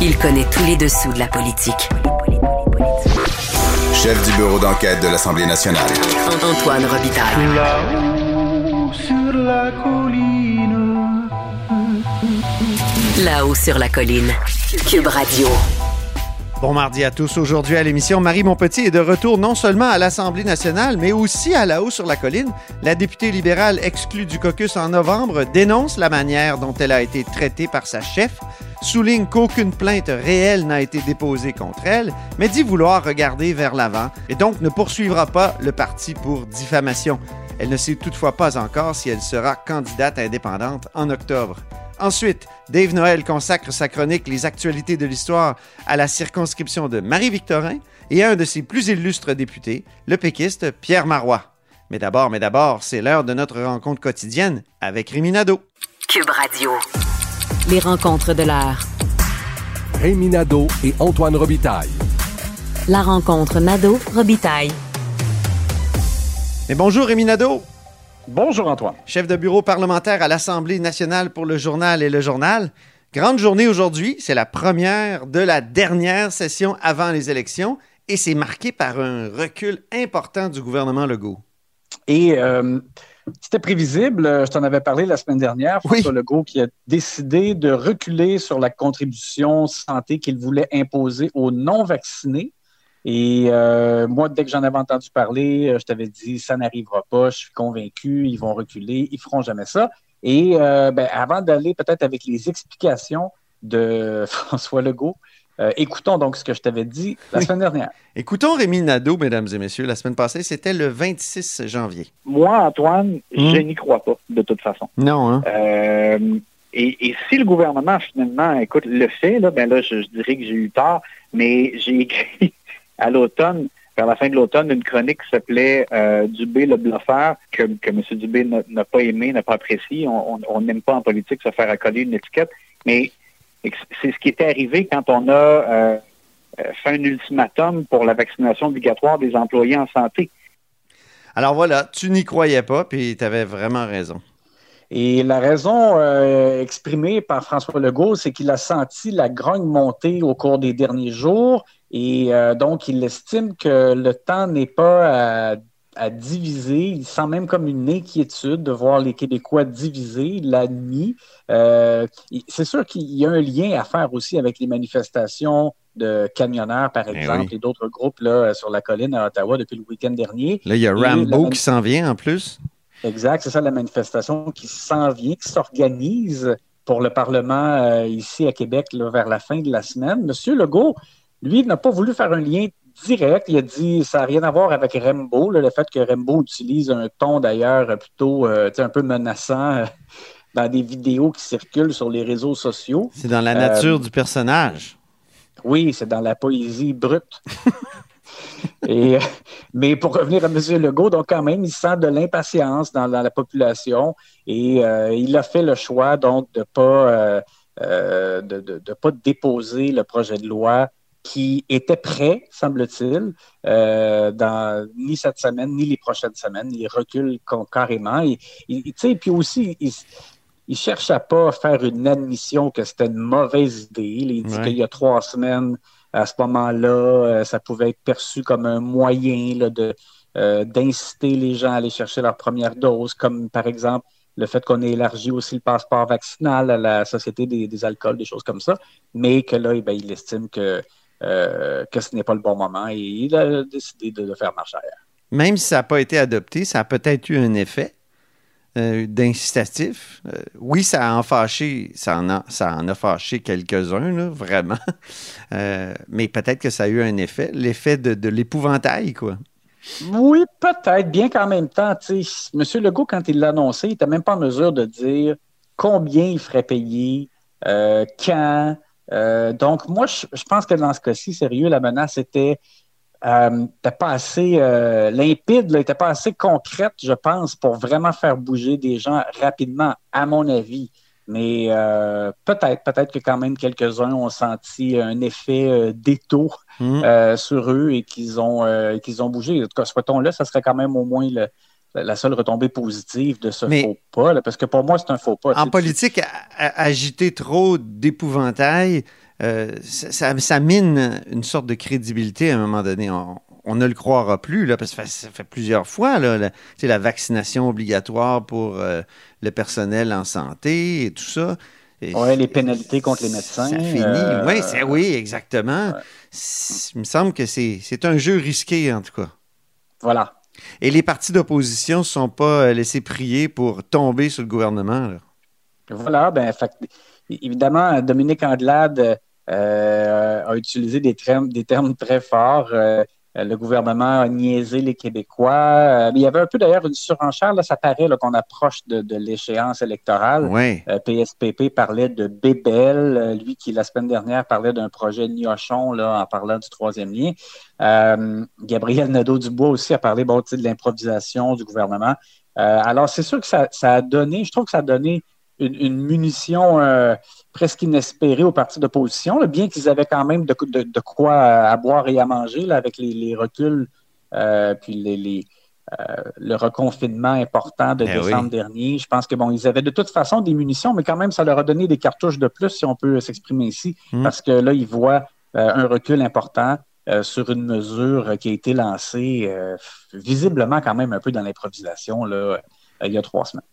Il connaît tous les dessous de la politique. Chef du bureau d'enquête de l'Assemblée nationale. Antoine Robitaille. Là-haut sur la colline. Là-haut sur la colline. Cube Radio. Bon mardi à tous. Aujourd'hui à l'émission, Marie Montpetit est de retour non seulement à l'Assemblée nationale, mais aussi à la haut sur la colline. La députée libérale exclue du caucus en novembre dénonce la manière dont elle a été traitée par sa chef, souligne qu'aucune plainte réelle n'a été déposée contre elle, mais dit vouloir regarder vers l'avant et donc ne poursuivra pas le parti pour diffamation. Elle ne sait toutefois pas encore si elle sera candidate indépendante en octobre. Ensuite, Dave Noël consacre sa chronique Les actualités de l'histoire à la circonscription de Marie-Victorin et à un de ses plus illustres députés, le péquiste Pierre Marois. Mais d'abord, mais d'abord, c'est l'heure de notre rencontre quotidienne avec Rémi Nadeau. Cube Radio. Les rencontres de l'heure. Rémi Nadeau et Antoine Robitaille. La rencontre Nadeau-Robitaille. Mais bonjour Rémi Nadeau, Bonjour Antoine. chef de bureau parlementaire à l'Assemblée nationale pour le journal et le journal. Grande journée aujourd'hui, c'est la première de la dernière session avant les élections et c'est marqué par un recul important du gouvernement Legault. Et euh, c'était prévisible, euh, je t'en avais parlé la semaine dernière, Oui. François Legault qui a décidé de reculer sur la contribution santé qu'il voulait imposer aux non-vaccinés. Et euh, moi, dès que j'en avais entendu parler, euh, je t'avais dit, ça n'arrivera pas, je suis convaincu, ils vont reculer, ils feront jamais ça. Et euh, ben, avant d'aller peut-être avec les explications de François Legault, euh, écoutons donc ce que je t'avais dit la Oui. semaine dernière. Écoutons Rémi Nadeau, mesdames et messieurs, la semaine passée, c'était le 26 janvier. Moi, Antoine, Hmm? je n'y crois pas, de toute façon. Non, hein? Euh, et, et si le gouvernement, finalement, écoute, le fait, là, ben là, je, je dirais que j'ai eu tort, mais j'ai écrit à l'automne, vers la fin de l'automne, une chronique qui s'appelait euh, Dubé le bluffeur, que, que M. Dubé n'a pas aimé, n'a pas apprécié. On n'aime pas en politique se faire accoler une étiquette, mais c'est ce qui était arrivé quand on a euh, euh, fait un ultimatum pour la vaccination obligatoire des employés en santé. Alors voilà, tu n'y croyais pas, puis tu avais vraiment raison. Et la raison euh, exprimée par François Legault, c'est qu'il a senti la grogne monter au cours des derniers jours et euh, donc il estime que le temps n'est pas à, à diviser. Il sent même comme une inquiétude de voir les Québécois divisés. Il l'a admis. Euh, c'est sûr qu'il y a un lien à faire aussi avec les manifestations de camionneurs, par exemple, oui. et d'autres groupes là, sur la colline à Ottawa depuis le week-end dernier. Là, il y a la Rambo qui s'en vient en plus. Exact, c'est ça la manifestation qui s'en vient, qui s'organise pour le Parlement euh, ici à Québec là, vers la fin de la semaine. Monsieur Legault, lui, n'a pas voulu faire un lien direct. Il a dit ça n'a rien à voir avec Rembo, le fait que Rembo utilise un ton d'ailleurs plutôt euh, un peu menaçant euh, dans des vidéos qui circulent sur les réseaux sociaux. C'est dans la Euh, nature du personnage. Oui, c'est dans la poésie brute. Et, euh, mais pour revenir à M. Legault, donc quand même, il sent de l'impatience dans, dans la population et euh, il a fait le choix donc de pas euh, euh, de, de- de pas déposer le projet de loi qui était prêt, semble-t-il, euh, dans ni cette semaine ni les prochaines semaines. Il recule carrément. Et, et, puis aussi, il, il cherche à pas faire une admission que c'était une mauvaise idée. Il dit Ouais. qu'il y a trois semaines, à ce moment-là, euh, ça pouvait être perçu comme un moyen là, de euh, d'inciter les gens à aller chercher leur première dose, comme par exemple le fait qu'on ait élargi aussi le passeport vaccinal à la Société des, des alcools, des choses comme ça, mais que là, eh ben, il estime que, euh, que ce n'est pas le bon moment et il a décidé de, de faire marche arrière. Même si ça n'a pas été adopté, ça a peut-être eu un effet euh, d'incitatif. Euh, oui, ça a en fâché, ça en a, ça en a fâché quelques-uns, vraiment. Mais peut-être que ça a eu un effet, l'effet de, de l'épouvantail, quoi. Oui, peut-être, bien qu'en même temps, M. Legault, quand il l'a annoncé, il n'était même pas en mesure de dire combien il ferait payer, euh, quand. Euh, donc, moi, je, je pense que dans ce cas-ci, sérieux, la menace était, euh, était pas assez euh, limpide, n'était pas assez concrète, je pense, pour vraiment faire bouger des gens rapidement, à mon avis. Mais peut-être, peut-être que quand même quelques-uns ont senti un effet d'étau euh, sur eux et qu'ils ont, qu'ils ont bougé. En tout cas, souhaitons-le, ça serait quand même au moins le, la seule retombée positive de ce Mais- faux pas, là, parce que pour moi, c'est un faux pas. En politique, agiter trop d'épouvantail, euh, ça, ça- ça mine une sorte de crédibilité à un moment donné. On, on ne le croira plus, là, parce que ça fait, ça fait plusieurs fois, là, la, vaccination obligatoire pour euh, le personnel en santé et tout ça. Ouais, les pénalités contre les médecins, Ça finit. euh, oui, c'est- oui, exactement. Il me semble que c'est c'est un jeu risqué, en tout cas. Voilà. Et les partis d'opposition ne sont pas euh, laissés prier pour tomber sur le gouvernement. là. Voilà, ben, évidemment, Dominique Anglade euh, a utilisé des termes, des termes très forts. Euh, le gouvernement a niaisé les Québécois. Euh, il y avait un peu d'ailleurs une surenchère, là, ça paraît qu'on approche de, de l'échéance électorale. Oui. Euh, PSPP parlait de Bébel, euh, lui qui la semaine dernière parlait d'un projet Niochon là, en parlant du troisième lien. Euh, Gabriel Nadeau-Dubois aussi a parlé bon, de l'improvisation du gouvernement. Euh, alors, c'est sûr que ça, ça a donné, je trouve que ça a donné une, une munition euh, presque inespérée aux partis d'opposition, bien qu'ils avaient quand même de, de- de quoi à boire et à manger là, avec les, les reculs euh, puis les, les, euh, le reconfinement important de Eh décembre oui. dernier. Je pense que bon, ils avaient de toute façon des munitions, mais quand même, ça leur a donné des cartouches de plus, si on peut s'exprimer ici, Mm. parce que là, ils voient euh, un recul important euh, sur une mesure euh, qui a été lancée euh, visiblement quand même un peu dans l'improvisation euh, il y a trois semaines.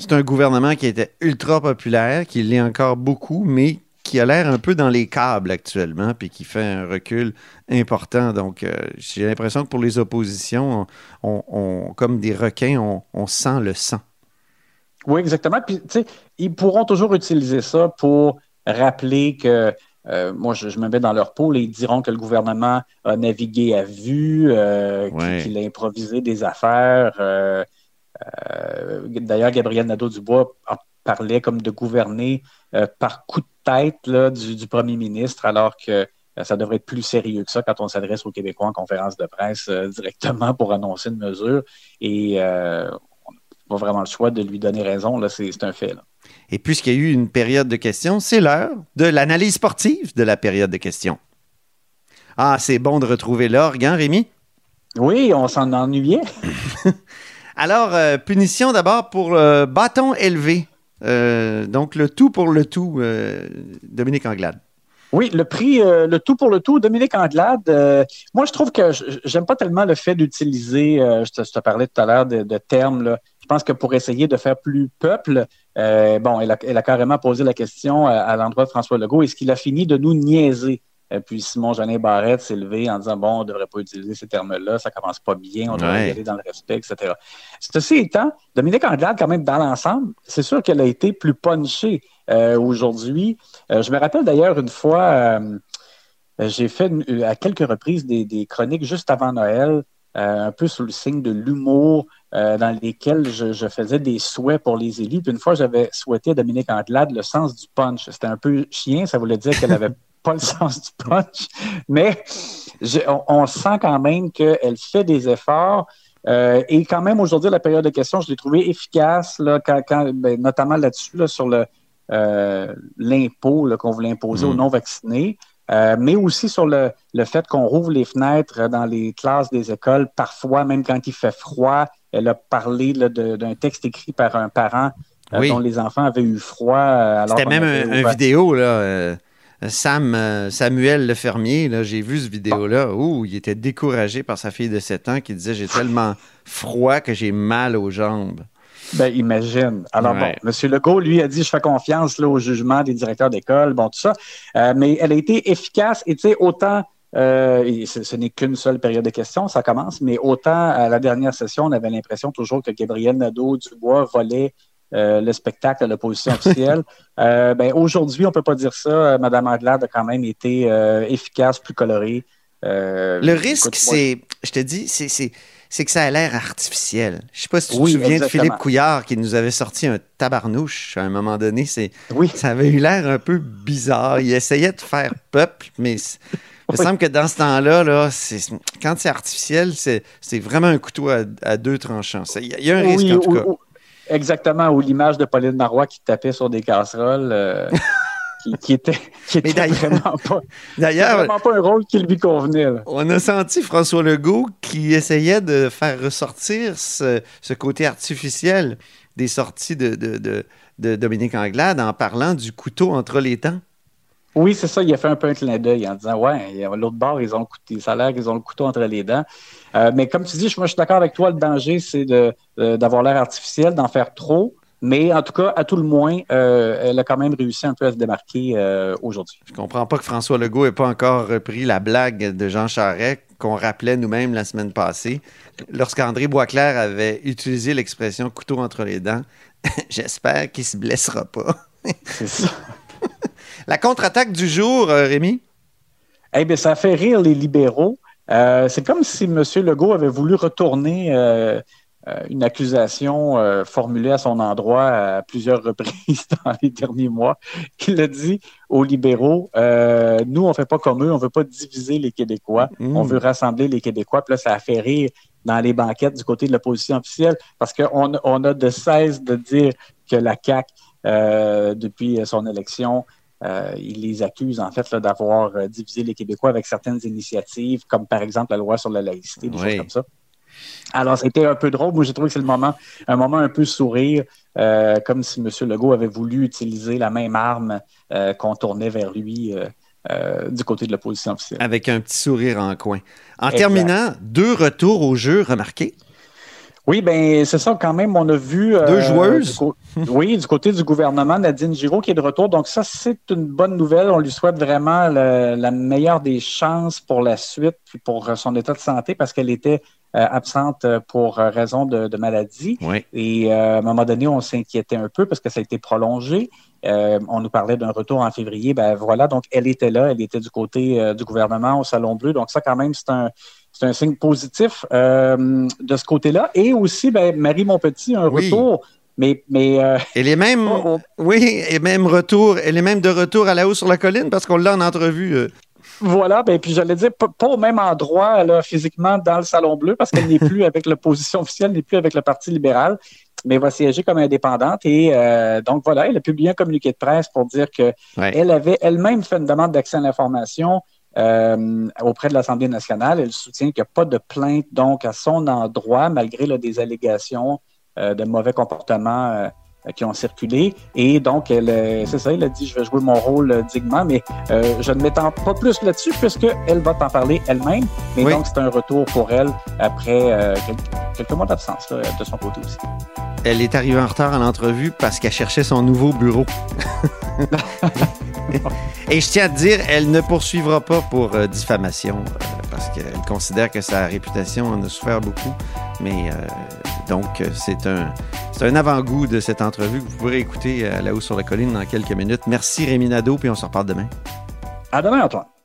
C'est un gouvernement qui était ultra populaire, qui l'est encore beaucoup, mais qui a l'air un peu dans les câbles actuellement, puis qui fait un recul important. Donc, euh, j'ai l'impression que pour les oppositions, on, on- comme des requins, on, on sent le sang. Oui, exactement. Puis, tu sais, ils pourront toujours utiliser ça pour rappeler que, euh, moi, je, je me mets dans leur peau, là, ils diront que le gouvernement a navigué à vue, euh, Ouais. qu'il a improvisé des affaires. Euh, D'ailleurs, Gabriel Nadeau-Dubois parlait comme de gouverner euh, par coup de tête là, du, du premier ministre, alors que euh, ça devrait être plus sérieux que ça quand on s'adresse aux Québécois en conférence de presse directement pour annoncer une mesure. Et on n'a pas vraiment le choix de lui donner raison. Là, c'est c'est un fait. Là. Et puisqu'il y a eu une période de questions, c'est l'heure de l'analyse sportive de la période de questions. Ah, c'est bon de retrouver l'orgue, hein, Rémi? Oui, on s'en ennuyait. Alors, euh, punition d'abord pour bâton élevé. Euh, donc, le tout pour le tout, Dominique Anglade. Oui, le prix, le tout pour le tout, Dominique Anglade. moi, je trouve que j'aime pas tellement le fait d'utiliser, euh, je, te, parlais tout à l'heure de, termes. Je pense que pour essayer de faire plus peuple, bon, elle a, carrément posé la question à l'endroit de François Legault. Est-ce qu'il a fini de nous niaiser? Euh, puis Simon Jeanin Barrette s'est levé en disant bon, on ne devrait pas utiliser ces termes-là, ça commence pas bien, on devrait Ouais. y aller dans le respect, etc. Ceci étant, Dominique Anglade, quand même, dans l'ensemble, c'est sûr qu'elle a été plus punchée euh, aujourd'hui. Euh, je me rappelle d'ailleurs une fois, euh, j'ai fait une- à quelques reprises des, des chroniques juste avant Noël, un peu sous le signe de l'humour, dans lesquelles je, je faisais des souhaits pour les élus. Puis une fois, j'avais souhaité à Dominique Anglade le sens du punch. C'était un peu chien, ça voulait dire qu'elle avait pas le sens du punch, mais on, on sent quand même qu'elle fait des efforts. Euh, et quand même, aujourd'hui, la période de questions, je l'ai trouvé efficace, là, quand, quand- ben, notamment là-dessus, là, sur le euh, l'impôt là, qu'on voulait imposer Mm. aux non-vaccinés, euh, mais aussi sur le, le fait qu'on rouvre les fenêtres dans les classes des écoles, parfois, même quand il fait froid. Elle a parlé là, de- d'un texte écrit par un parent Oui. dont les enfants avaient eu froid. alors C'était même avait un, vidéo, là. Sam, euh, Samuel le fermier, là, j'ai vu ce vidéo-là où il était découragé par sa fille de 7 ans qui disait J'ai tellement froid que j'ai mal aux jambes. Ben, imagine. Alors, Ouais. bon, M. Legault, lui, a dit, je fais confiance là, au jugement des directeurs d'école, bon, tout ça. Euh, mais elle a été efficace et, tu sais, autant, euh, et ce, ce n'est qu'une seule période de questions, ça commence, mais autant à la dernière session, on avait l'impression toujours que Gabriel Nadeau-Dubois volait euh, le spectacle à l'opposition officielle. Euh, ben, aujourd'hui, on peut pas dire ça. Euh, Madame Anglade a quand même été euh, efficace, plus colorée. Le risque, c'est, je te dis, c'est, que ça a l'air artificiel. Je sais pas si tu Oui, te souviens exactement. de Philippe Couillard qui nous avait sorti un tabarnouche à un moment donné. C'est, Oui. ça avait eu l'air un peu bizarre. Il essayait de faire peuple, mais il me semble que dans ce temps-là, là, quand c'est artificiel, c'est, vraiment un couteau à, à deux tranchants. Il y, a- il y a un risque, en tout ou- cas. Exactement, ou l'image de Pauline Marois qui tapait sur des casseroles. euh, qui, qui était, qui était d'ailleurs- vraiment pas, D'ailleurs, vraiment pas un rôle qui lui convenait. là. on a senti François Legault qui essayait de faire ressortir ce, ce côté artificiel des sorties de, de, de- de Dominique Anglade en parlant du couteau entre les dents. Oui, c'est ça. Il a fait un peu un clin d'œil en disant Ouais, l'autre bord, ils ont l'air qu'ils ont le couteau entre les dents. Euh, mais comme tu dis, je- moi, je suis d'accord avec toi. Le danger, c'est de, d'avoir l'air artificiel, d'en faire trop. Mais en tout cas, à tout le moins, euh, elle a quand même réussi un peu à se démarquer euh, aujourd'hui. Je comprends pas que François Legault n'ait pas encore repris la blague de Jean Charest qu'on rappelait nous-mêmes la semaine passée. Lorsqu'André Boisclair avait utilisé l'expression couteau entre les dents, j'espère qu'il se blessera pas. C'est ça. La contre-attaque du jour, euh, Rémi? Eh bien, ça fait rire les libéraux. Euh, c'est comme si M. Legault avait voulu retourner euh, une accusation euh, formulée à son endroit à plusieurs reprises dans les derniers mois. Il a dit aux libéraux Nous, on ne fait pas comme eux, on ne veut pas diviser les Québécois, Mm. on veut rassembler les Québécois. Puis là, ça a fait rire dans les banquettes du côté de l'opposition officielle parce qu'on on a de cesse de dire que la CAQ, depuis son élection, euh, il les accuse en fait d'avoir euh, divisé les Québécois avec certaines initiatives, comme par exemple la loi sur la laïcité, des Oui. choses comme ça. Alors, c'était un peu drôle. Moi, j'ai trouvé que c'est le moment, un moment un peu sourire, euh, comme si M. Legault avait voulu utiliser la même arme euh, qu'on tournait vers lui euh, du côté de l'opposition officielle. Avec un petit sourire en coin. En Exact. terminant, deux retours au jeu remarqués. Oui, ben c'est ça quand même. On a vu euh, Deux joueuses? du oui, du côté du gouvernement, Nadine Giraud qui est de retour. Donc ça, c'est une bonne nouvelle. On lui souhaite vraiment le- la meilleure des chances pour la suite, puis pour son état de santé, parce qu'elle était euh, absente pour raison de, de maladie. Oui. Et euh, à un moment donné, on s'inquiétait un peu parce que ça a été prolongé. Euh, on nous parlait d'un retour en février. Ben voilà, donc elle était là, elle était du côté euh, du gouvernement au Salon Bleu. Donc ça, quand même, c'est un, c'est un signe positif euh, de ce côté-là. Et aussi, ben, Marie Montpetit, un Oui. retour. Mais, mais euh, Elle est même, Oh, oh. oui, et même retour, elle est même de retour à la hausse sur la colline parce qu'on l'a en entrevue. euh. voilà, ben, puis j'allais dire, pas, pas au même endroit là, physiquement dans le Salon Bleu, parce qu'elle n'est plus avec l'opposition officielle, n'est plus avec le Parti libéral, mais va siéger comme indépendante. Et euh, donc voilà, elle a publié un communiqué de presse pour dire que Ouais. Elle avait elle-même fait une demande d'accès à l'information euh, auprès de l'Assemblée nationale. Elle soutient qu'il n'y a pas de plainte donc à son endroit, malgré là, des allégations euh, de mauvais comportement euh, qui ont circulé. Et donc, elle, c'est ça, elle a dit je vais jouer mon rôle dignement, mais euh, je ne m'étends pas plus là-dessus puisqu'elle va t'en parler elle-même. Mais Oui. donc, c'est un retour pour elle après euh, quelques, quelques mois d'absence là, de son côté aussi. Elle est arrivée en retard à l'entrevue parce qu'elle cherchait son nouveau bureau. Et je tiens à te dire, elle ne poursuivra pas pour euh, diffamation euh, parce qu'elle considère que sa réputation en a souffert beaucoup. Mais euh, donc, c'est un, c'est un avant-goût de cette entrevue que vous pourrez écouter à la haut sur la colline dans quelques minutes. Merci Rémi Nadeau, puis on se reparle demain. À demain, Antoine.